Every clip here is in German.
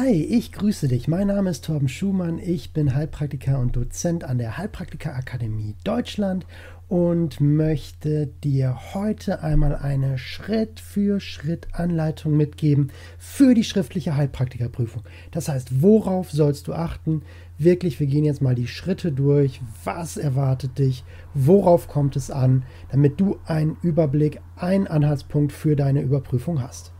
Hi, ich grüße dich. Mein Name ist Torben Schumann. Ich bin Heilpraktiker und Dozent an der Heilpraktiker Akademie Deutschland und möchte dir heute einmal eine Schritt für Schritt Anleitung mitgeben für die schriftliche Heilpraktikerprüfung. Das heißt, worauf sollst du achten? Wirklich, wir gehen jetzt mal die Schritte durch. Was erwartet dich? Worauf kommt es an, damit du einen Überblick, einen Anhaltspunkt für deine Überprüfung hast?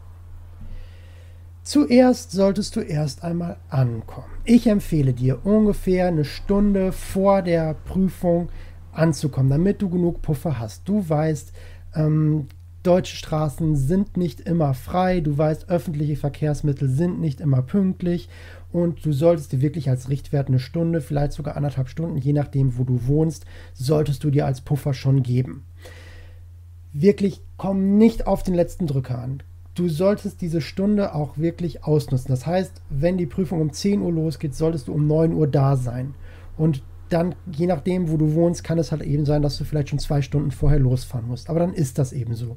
Zuerst solltest du erst einmal ankommen. Ich empfehle dir ungefähr eine Stunde vor der Prüfung anzukommen, damit du genug Puffer hast. Du weißt, ähm, deutsche Straßen sind nicht immer frei, du weißt, öffentliche Verkehrsmittel sind nicht immer pünktlich und du solltest dir wirklich als Richtwert eine Stunde, vielleicht sogar anderthalb Stunden, je nachdem, wo du wohnst, solltest du dir als Puffer schon geben. Wirklich komm nicht auf den letzten Drücker an du solltest diese Stunde auch wirklich ausnutzen. Das heißt, wenn die Prüfung um 10 Uhr losgeht, solltest du um 9 Uhr da sein. Und dann, je nachdem, wo du wohnst, kann es halt eben sein, dass du vielleicht schon zwei Stunden vorher losfahren musst. Aber dann ist das eben so.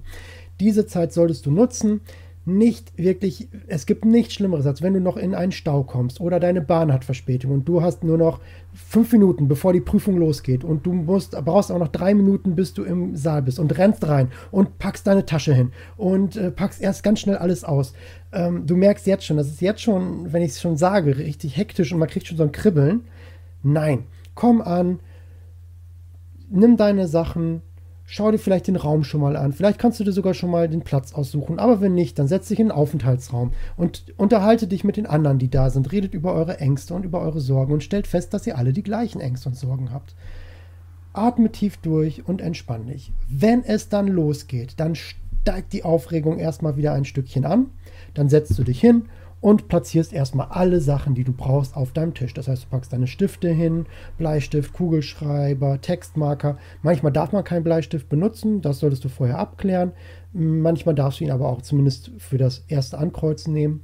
Diese Zeit solltest du nutzen nicht wirklich, es gibt nichts Schlimmeres, als wenn du noch in einen Stau kommst oder deine Bahn hat Verspätung und du hast nur noch fünf Minuten, bevor die Prüfung losgeht und du musst, brauchst auch noch drei Minuten, bis du im Saal bist und rennst rein und packst deine Tasche hin und äh, packst erst ganz schnell alles aus. Ähm, du merkst jetzt schon, das ist jetzt schon, wenn ich es schon sage, richtig hektisch und man kriegt schon so ein Kribbeln. Nein, komm an, nimm deine Sachen, Schau dir vielleicht den Raum schon mal an. Vielleicht kannst du dir sogar schon mal den Platz aussuchen. Aber wenn nicht, dann setz dich in den Aufenthaltsraum und unterhalte dich mit den anderen, die da sind. Redet über eure Ängste und über eure Sorgen und stellt fest, dass ihr alle die gleichen Ängste und Sorgen habt. Atme tief durch und entspann dich. Wenn es dann losgeht, dann steigt die Aufregung erstmal wieder ein Stückchen an. Dann setzt du dich hin und platzierst erstmal alle Sachen, die du brauchst, auf deinem Tisch. Das heißt, du packst deine Stifte hin, Bleistift, Kugelschreiber, Textmarker. Manchmal darf man keinen Bleistift benutzen, das solltest du vorher abklären. Manchmal darfst du ihn aber auch zumindest für das erste Ankreuzen nehmen.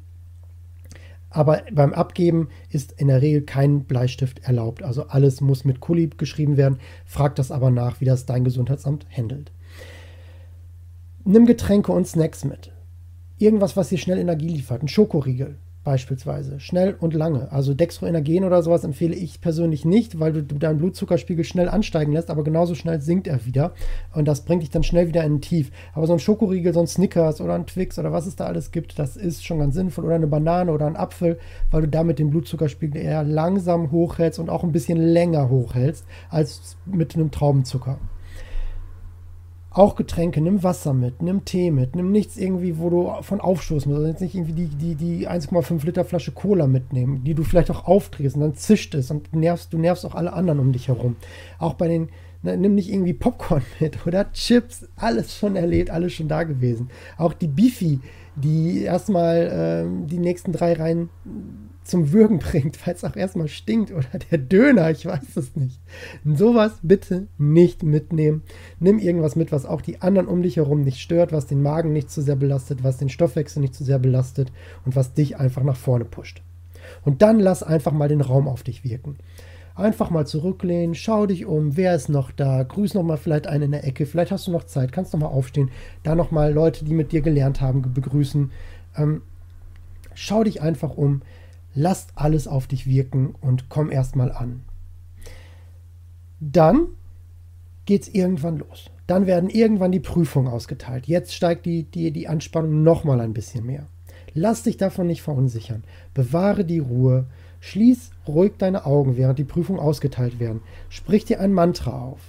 Aber beim Abgeben ist in der Regel kein Bleistift erlaubt. Also alles muss mit Kuli geschrieben werden. Frag das aber nach, wie das dein Gesundheitsamt handelt. Nimm Getränke und Snacks mit irgendwas, was dir schnell Energie liefert. Ein Schokoriegel beispielsweise. Schnell und lange. Also Dextroenergen oder sowas empfehle ich persönlich nicht, weil du, deinen Blutzuckerspiegel schnell ansteigen lässt, aber genauso schnell sinkt er wieder. Und das bringt dich dann schnell wieder in ein Tief. Aber so ein Schokoriegel, so ein Snickers oder ein Twix oder was es da alles gibt, das ist schon ganz sinnvoll. Oder eine Banane oder ein Apfel, weil du damit den Blutzuckerspiegel eher langsam hochhältst und auch ein bisschen länger hochhältst als mit einem Traubenzucker. Auch Getränke, nimm Wasser mit, nimm Tee mit, nimm nichts irgendwie, wo du von aufstoßen musst. Also jetzt nicht irgendwie die, die, die 1,5 Liter Flasche Cola mitnehmen, die du vielleicht auch aufdrehst und dann zischt es und nervst, du nervst auch alle anderen um dich herum. Auch bei den, ne, nimm nicht irgendwie Popcorn mit oder Chips, alles schon erlebt, alles schon da gewesen. Auch die Beefy, die erstmal äh, die nächsten drei Reihen zum Würgen bringt, weil es auch erstmal stinkt oder der Döner, ich weiß es nicht. Sowas bitte nicht mitnehmen. Nimm irgendwas mit, was auch die anderen um dich herum nicht stört, was den Magen nicht zu sehr belastet, was den Stoffwechsel nicht zu sehr belastet und was dich einfach nach vorne pusht. Und dann lass einfach mal den Raum auf dich wirken. Einfach mal zurücklehnen, schau dich um, wer ist noch da, grüß noch mal vielleicht einen in der Ecke, vielleicht hast du noch Zeit, kannst noch mal aufstehen, da noch mal Leute, die mit dir gelernt haben, begrüßen. Ähm, schau dich einfach um, Lass alles auf dich wirken und komm erstmal an. Dann geht's irgendwann los. Dann werden irgendwann die Prüfungen ausgeteilt. Jetzt steigt die, die, die Anspannung nochmal ein bisschen mehr. Lass dich davon nicht verunsichern. Bewahre die Ruhe. Schließ ruhig deine Augen, während die Prüfungen ausgeteilt werden. Sprich dir ein Mantra auf.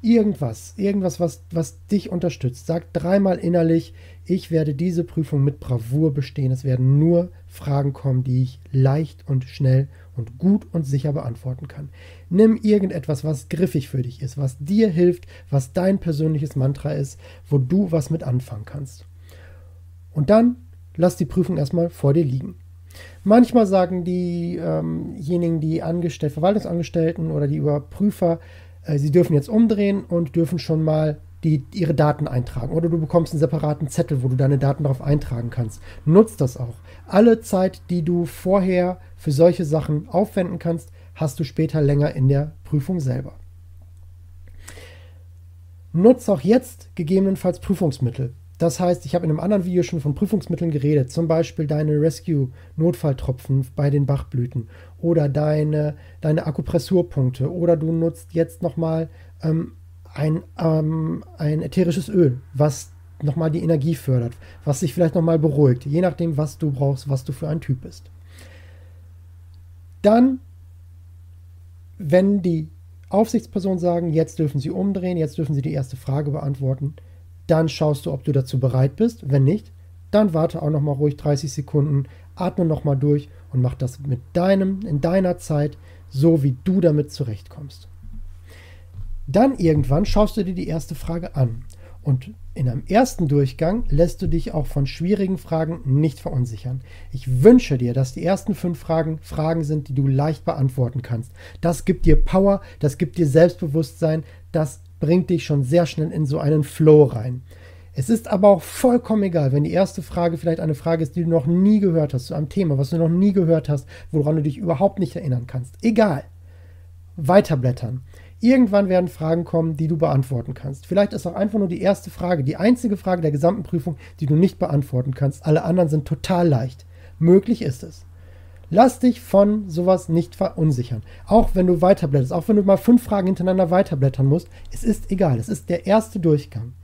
Irgendwas, irgendwas, was, was dich unterstützt. Sag dreimal innerlich, ich werde diese Prüfung mit Bravour bestehen. Es werden nur Fragen kommen, die ich leicht und schnell und gut und sicher beantworten kann. Nimm irgendetwas, was griffig für dich ist, was dir hilft, was dein persönliches Mantra ist, wo du was mit anfangen kannst. Und dann lass die Prüfung erstmal vor dir liegen. Manchmal sagen diejenigen, ähm die Angestellten, Verwaltungsangestellten oder die Überprüfer, äh, sie dürfen jetzt umdrehen und dürfen schon mal die, ihre Daten eintragen. Oder du bekommst einen separaten Zettel, wo du deine Daten darauf eintragen kannst. Nutz das auch. Alle Zeit, die du vorher für solche Sachen aufwenden kannst, hast du später länger in der Prüfung selber. Nutz auch jetzt gegebenenfalls Prüfungsmittel. Das heißt, ich habe in einem anderen Video schon von Prüfungsmitteln geredet, zum Beispiel deine Rescue-Notfalltropfen bei den Bachblüten oder deine, deine Akupressurpunkte oder du nutzt jetzt nochmal ähm, ein, ähm, ein ätherisches Öl, was nochmal die Energie fördert, was sich vielleicht nochmal beruhigt, je nachdem, was du brauchst, was du für ein Typ bist. Dann, wenn die Aufsichtspersonen sagen, jetzt dürfen sie umdrehen, jetzt dürfen sie die erste Frage beantworten, dann schaust du, ob du dazu bereit bist. Wenn nicht, dann warte auch nochmal ruhig 30 Sekunden, atme nochmal durch und mach das mit deinem, in deiner Zeit, so wie du damit zurechtkommst. Dann irgendwann schaust du dir die erste Frage an. Und in einem ersten Durchgang lässt du dich auch von schwierigen Fragen nicht verunsichern. Ich wünsche dir, dass die ersten fünf Fragen Fragen sind, die du leicht beantworten kannst. Das gibt dir Power, das gibt dir Selbstbewusstsein, das bringt dich schon sehr schnell in so einen Flow rein. Es ist aber auch vollkommen egal, wenn die erste Frage vielleicht eine Frage ist, die du noch nie gehört hast, zu einem Thema, was du noch nie gehört hast, woran du dich überhaupt nicht erinnern kannst. Egal. Weiterblättern. Irgendwann werden Fragen kommen, die du beantworten kannst. Vielleicht ist auch einfach nur die erste Frage, die einzige Frage der gesamten Prüfung, die du nicht beantworten kannst. Alle anderen sind total leicht. Möglich ist es. Lass dich von sowas nicht verunsichern. Auch wenn du weiterblätterst, auch wenn du mal fünf Fragen hintereinander weiterblättern musst, es ist egal. Es ist der erste Durchgang.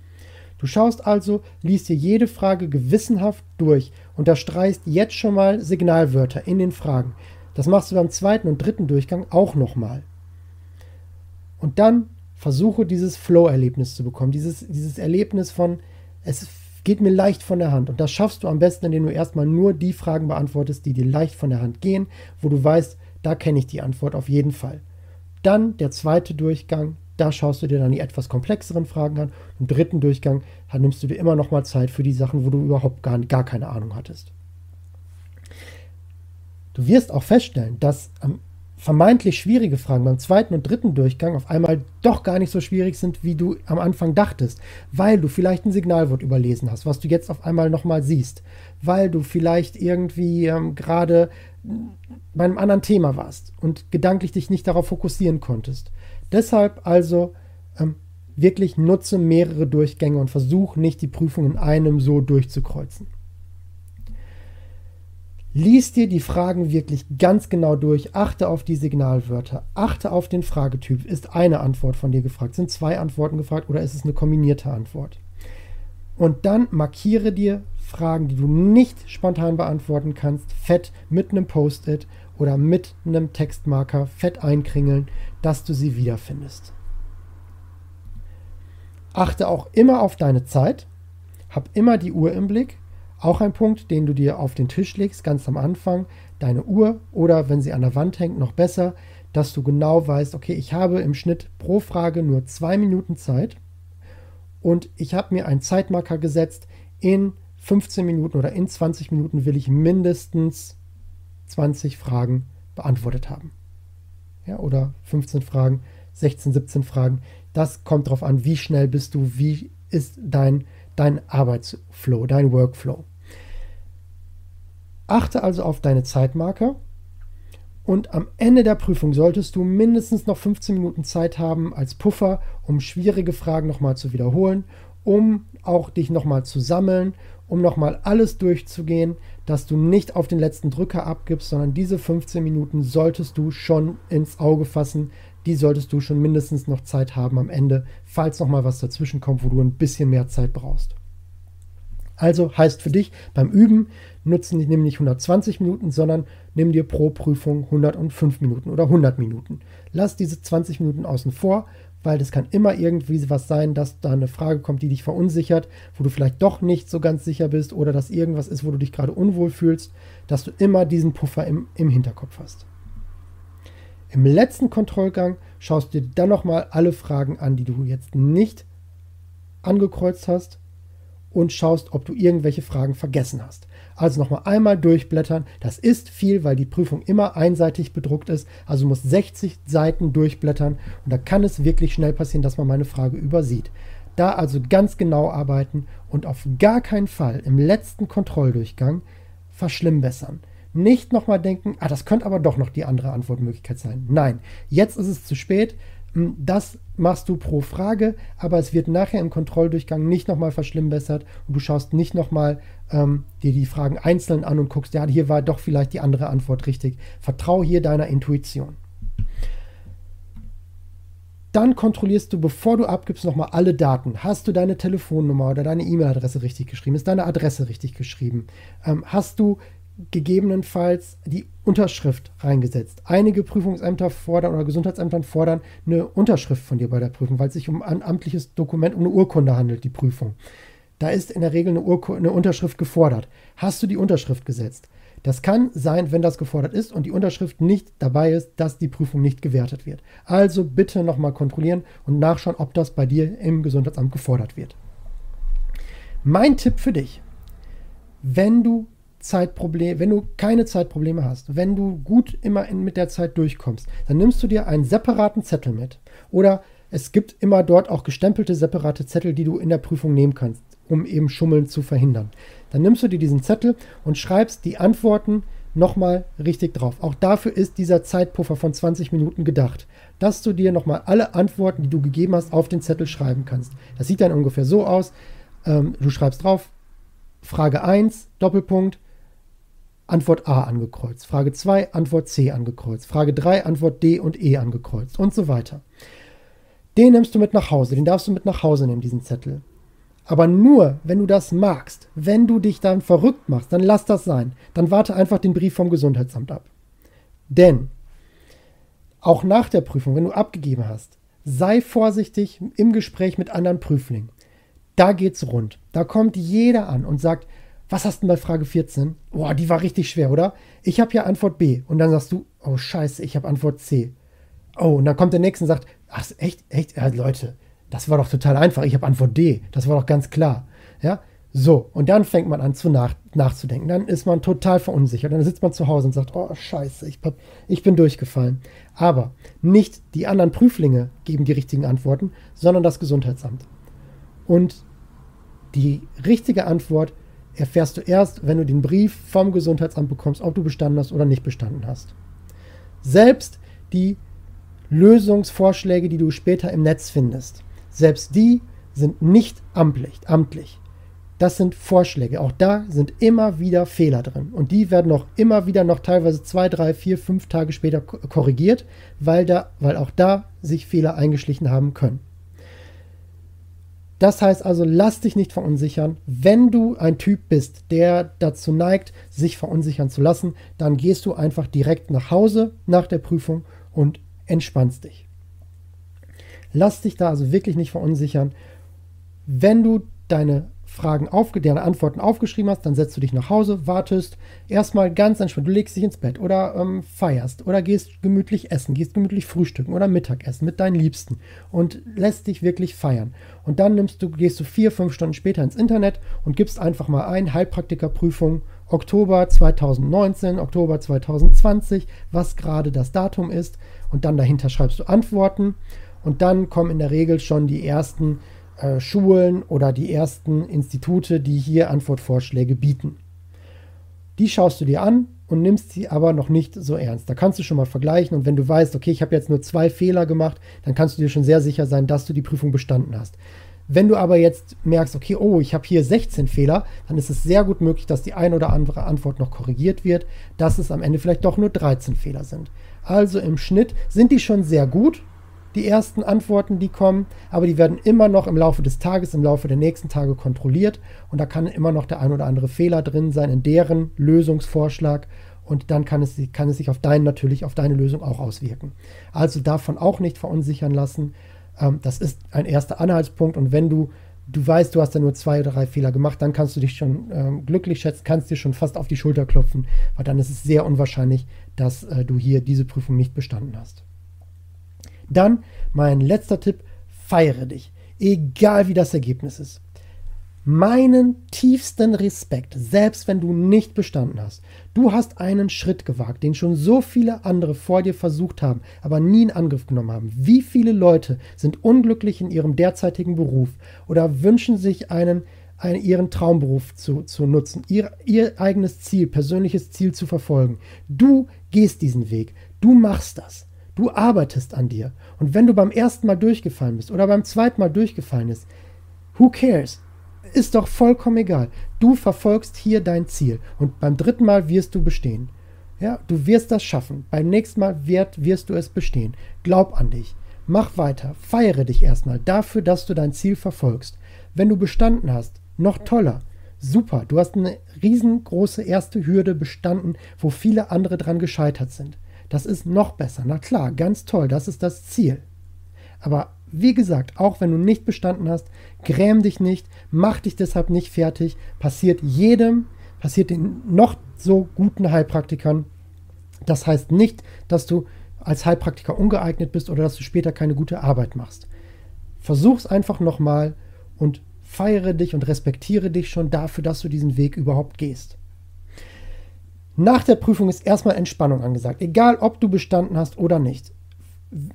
Du schaust also, liest dir jede Frage gewissenhaft durch, unterstreichst jetzt schon mal Signalwörter in den Fragen. Das machst du beim zweiten und dritten Durchgang auch nochmal. Und dann versuche dieses Flow-Erlebnis zu bekommen, dieses, dieses Erlebnis von, es geht mir leicht von der Hand. Und das schaffst du am besten, indem du erstmal nur die Fragen beantwortest, die dir leicht von der Hand gehen, wo du weißt, da kenne ich die Antwort auf jeden Fall. Dann der zweite Durchgang, da schaust du dir dann die etwas komplexeren Fragen an. Im dritten Durchgang dann nimmst du dir immer noch mal Zeit für die Sachen, wo du überhaupt gar, gar keine Ahnung hattest. Du wirst auch feststellen, dass am vermeintlich schwierige Fragen beim zweiten und dritten Durchgang auf einmal doch gar nicht so schwierig sind, wie du am Anfang dachtest, weil du vielleicht ein Signalwort überlesen hast, was du jetzt auf einmal nochmal siehst, weil du vielleicht irgendwie ähm, gerade bei einem anderen Thema warst und gedanklich dich nicht darauf fokussieren konntest. Deshalb also ähm, wirklich nutze mehrere Durchgänge und versuch nicht die Prüfung in einem so durchzukreuzen. Lies dir die Fragen wirklich ganz genau durch, achte auf die Signalwörter, achte auf den Fragetyp. Ist eine Antwort von dir gefragt? Sind zwei Antworten gefragt oder ist es eine kombinierte Antwort? Und dann markiere dir Fragen, die du nicht spontan beantworten kannst, fett mit einem Post-it oder mit einem Textmarker fett einkringeln, dass du sie wiederfindest. Achte auch immer auf deine Zeit, hab immer die Uhr im Blick auch ein Punkt, den du dir auf den Tisch legst, ganz am Anfang, deine Uhr oder wenn sie an der Wand hängt, noch besser, dass du genau weißt, okay, ich habe im Schnitt pro Frage nur zwei Minuten Zeit und ich habe mir einen Zeitmarker gesetzt, in 15 Minuten oder in 20 Minuten will ich mindestens 20 Fragen beantwortet haben. Ja, oder 15 Fragen, 16, 17 Fragen. Das kommt darauf an, wie schnell bist du, wie ist dein, dein Arbeitsflow, dein Workflow. Achte also auf deine Zeitmarker und am Ende der Prüfung solltest du mindestens noch 15 Minuten Zeit haben als Puffer, um schwierige Fragen nochmal zu wiederholen, um auch dich nochmal zu sammeln, um nochmal alles durchzugehen, dass du nicht auf den letzten Drücker abgibst, sondern diese 15 Minuten solltest du schon ins Auge fassen. Die solltest du schon mindestens noch Zeit haben am Ende, falls nochmal was dazwischen kommt, wo du ein bisschen mehr Zeit brauchst. Also heißt für dich beim Üben, nutzen nimm nicht 120 Minuten, sondern nimm dir pro Prüfung 105 Minuten oder 100 Minuten. Lass diese 20 Minuten außen vor, weil das kann immer irgendwie was sein, dass da eine Frage kommt, die dich verunsichert, wo du vielleicht doch nicht so ganz sicher bist oder dass irgendwas ist, wo du dich gerade unwohl fühlst, dass du immer diesen Puffer im, im Hinterkopf hast. Im letzten Kontrollgang schaust du dir dann nochmal alle Fragen an, die du jetzt nicht angekreuzt hast und schaust, ob du irgendwelche Fragen vergessen hast. Also nochmal einmal durchblättern. Das ist viel, weil die Prüfung immer einseitig bedruckt ist. Also muss 60 Seiten durchblättern und da kann es wirklich schnell passieren, dass man meine Frage übersieht. Da also ganz genau arbeiten und auf gar keinen Fall im letzten Kontrolldurchgang verschlimmbessern. Nicht nochmal denken, ah, das könnte aber doch noch die andere Antwortmöglichkeit sein. Nein, jetzt ist es zu spät das machst du pro Frage, aber es wird nachher im Kontrolldurchgang nicht nochmal verschlimmbessert und du schaust nicht nochmal ähm, dir die Fragen einzeln an und guckst, ja, hier war doch vielleicht die andere Antwort richtig. Vertrau hier deiner Intuition. Dann kontrollierst du, bevor du abgibst, nochmal alle Daten. Hast du deine Telefonnummer oder deine E-Mail-Adresse richtig geschrieben? Ist deine Adresse richtig geschrieben? Ähm, hast du gegebenenfalls die Unterschrift reingesetzt. Einige Prüfungsämter fordern oder Gesundheitsämter fordern eine Unterschrift von dir bei der Prüfung, weil es sich um ein amtliches Dokument, um eine Urkunde handelt, die Prüfung. Da ist in der Regel eine, Urku eine Unterschrift gefordert. Hast du die Unterschrift gesetzt? Das kann sein, wenn das gefordert ist und die Unterschrift nicht dabei ist, dass die Prüfung nicht gewertet wird. Also bitte nochmal kontrollieren und nachschauen, ob das bei dir im Gesundheitsamt gefordert wird. Mein Tipp für dich, wenn du Zeitprobleme, wenn du keine Zeitprobleme hast, wenn du gut immer in, mit der Zeit durchkommst, dann nimmst du dir einen separaten Zettel mit. Oder es gibt immer dort auch gestempelte separate Zettel, die du in der Prüfung nehmen kannst, um eben Schummeln zu verhindern. Dann nimmst du dir diesen Zettel und schreibst die Antworten nochmal richtig drauf. Auch dafür ist dieser Zeitpuffer von 20 Minuten gedacht, dass du dir nochmal alle Antworten, die du gegeben hast, auf den Zettel schreiben kannst. Das sieht dann ungefähr so aus. Ähm, du schreibst drauf, Frage 1, Doppelpunkt, Antwort A angekreuzt. Frage 2, Antwort C angekreuzt. Frage 3, Antwort D und E angekreuzt und so weiter. Den nimmst du mit nach Hause, den darfst du mit nach Hause nehmen, diesen Zettel. Aber nur, wenn du das magst, wenn du dich dann verrückt machst, dann lass das sein. Dann warte einfach den Brief vom Gesundheitsamt ab. Denn auch nach der Prüfung, wenn du abgegeben hast, sei vorsichtig im Gespräch mit anderen Prüflingen. Da geht's rund. Da kommt jeder an und sagt, was hast du bei Frage 14? Boah, die war richtig schwer, oder? Ich habe ja Antwort B. Und dann sagst du, oh scheiße, ich habe Antwort C. Oh, und dann kommt der Nächste und sagt, ach, echt, echt, ja, Leute, das war doch total einfach. Ich habe Antwort D. Das war doch ganz klar. Ja, so. Und dann fängt man an zu nach, nachzudenken. Dann ist man total verunsichert. Dann sitzt man zu Hause und sagt, oh scheiße, ich, ich bin durchgefallen. Aber nicht die anderen Prüflinge geben die richtigen Antworten, sondern das Gesundheitsamt. Und die richtige Antwort erfährst du erst, wenn du den Brief vom Gesundheitsamt bekommst, ob du bestanden hast oder nicht bestanden hast. Selbst die Lösungsvorschläge, die du später im Netz findest, selbst die sind nicht amtlich. amtlich. Das sind Vorschläge. Auch da sind immer wieder Fehler drin. Und die werden auch immer wieder noch teilweise zwei, drei, vier, fünf Tage später korrigiert, weil, da, weil auch da sich Fehler eingeschlichen haben können. Das heißt also, lass dich nicht verunsichern. Wenn du ein Typ bist, der dazu neigt, sich verunsichern zu lassen, dann gehst du einfach direkt nach Hause nach der Prüfung und entspannst dich. Lass dich da also wirklich nicht verunsichern. Wenn du deine Fragen auf, deine Antworten aufgeschrieben hast, dann setzt du dich nach Hause, wartest, erstmal ganz entspannt, du legst dich ins Bett oder ähm, feierst oder gehst gemütlich essen, gehst gemütlich frühstücken oder Mittagessen mit deinen Liebsten und lässt dich wirklich feiern. Und dann nimmst du, gehst du vier, fünf Stunden später ins Internet und gibst einfach mal ein Heilpraktikerprüfung Oktober 2019, Oktober 2020, was gerade das Datum ist. Und dann dahinter schreibst du Antworten. Und dann kommen in der Regel schon die ersten äh, Schulen oder die ersten Institute, die hier Antwortvorschläge bieten. Die schaust du dir an und nimmst sie aber noch nicht so ernst. Da kannst du schon mal vergleichen und wenn du weißt, okay, ich habe jetzt nur zwei Fehler gemacht, dann kannst du dir schon sehr sicher sein, dass du die Prüfung bestanden hast. Wenn du aber jetzt merkst, okay, oh, ich habe hier 16 Fehler, dann ist es sehr gut möglich, dass die ein oder andere Antwort noch korrigiert wird, dass es am Ende vielleicht doch nur 13 Fehler sind. Also im Schnitt sind die schon sehr gut, die ersten Antworten, die kommen, aber die werden immer noch im Laufe des Tages, im Laufe der nächsten Tage kontrolliert und da kann immer noch der ein oder andere Fehler drin sein in deren Lösungsvorschlag und dann kann es, kann es sich auf deinen natürlich, auf deine Lösung auch auswirken. Also davon auch nicht verunsichern lassen. Ähm, das ist ein erster Anhaltspunkt und wenn du du weißt, du hast da nur zwei oder drei Fehler gemacht, dann kannst du dich schon ähm, glücklich schätzen, kannst dir schon fast auf die Schulter klopfen, weil dann ist es sehr unwahrscheinlich, dass äh, du hier diese Prüfung nicht bestanden hast. Dann mein letzter Tipp, feiere dich, egal wie das Ergebnis ist. Meinen tiefsten Respekt, selbst wenn du nicht bestanden hast. Du hast einen Schritt gewagt, den schon so viele andere vor dir versucht haben, aber nie in Angriff genommen haben. Wie viele Leute sind unglücklich in ihrem derzeitigen Beruf oder wünschen sich einen, einen ihren Traumberuf zu, zu nutzen, ihr, ihr eigenes Ziel, persönliches Ziel zu verfolgen. Du gehst diesen Weg, du machst das. Du arbeitest an dir. Und wenn du beim ersten Mal durchgefallen bist oder beim zweiten Mal durchgefallen bist, who cares? Ist doch vollkommen egal. Du verfolgst hier dein Ziel. Und beim dritten Mal wirst du bestehen. Ja, du wirst das schaffen. Beim nächsten Mal wird, wirst du es bestehen. Glaub an dich. Mach weiter. Feiere dich erstmal dafür, dass du dein Ziel verfolgst. Wenn du bestanden hast, noch toller. Super, du hast eine riesengroße erste Hürde bestanden, wo viele andere dran gescheitert sind. Das ist noch besser. Na klar, ganz toll, das ist das Ziel. Aber wie gesagt, auch wenn du nicht bestanden hast, gräm dich nicht, mach dich deshalb nicht fertig. Passiert jedem, passiert den noch so guten Heilpraktikern. Das heißt nicht, dass du als Heilpraktiker ungeeignet bist oder dass du später keine gute Arbeit machst. Versuch's einfach nochmal und feiere dich und respektiere dich schon dafür, dass du diesen Weg überhaupt gehst. Nach der Prüfung ist erstmal Entspannung angesagt, egal ob du bestanden hast oder nicht.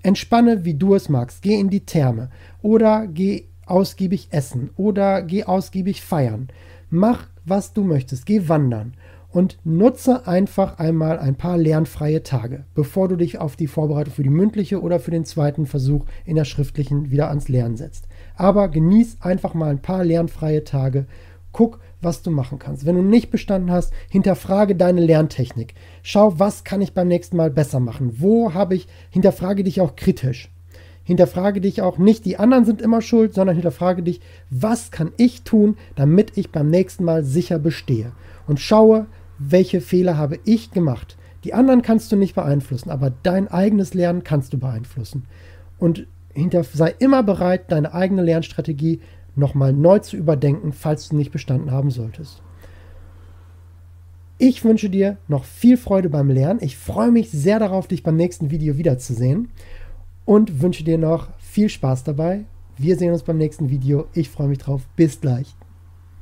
Entspanne, wie du es magst. Geh in die Therme oder geh ausgiebig essen oder geh ausgiebig feiern. Mach, was du möchtest. Geh wandern und nutze einfach einmal ein paar lernfreie Tage, bevor du dich auf die Vorbereitung für die mündliche oder für den zweiten Versuch in der schriftlichen wieder ans Lernen setzt. Aber genieß einfach mal ein paar lernfreie Tage. Guck, was du machen kannst. Wenn du nicht bestanden hast, hinterfrage deine Lerntechnik. Schau, was kann ich beim nächsten Mal besser machen? Wo habe ich, hinterfrage dich auch kritisch. Hinterfrage dich auch nicht, die anderen sind immer schuld, sondern hinterfrage dich, was kann ich tun, damit ich beim nächsten Mal sicher bestehe. Und schaue, welche Fehler habe ich gemacht. Die anderen kannst du nicht beeinflussen, aber dein eigenes Lernen kannst du beeinflussen. Und hinter, sei immer bereit, deine eigene Lernstrategie nochmal neu zu überdenken, falls du nicht bestanden haben solltest. Ich wünsche dir noch viel Freude beim Lernen. Ich freue mich sehr darauf, dich beim nächsten Video wiederzusehen und wünsche dir noch viel Spaß dabei. Wir sehen uns beim nächsten Video. Ich freue mich drauf. Bis gleich.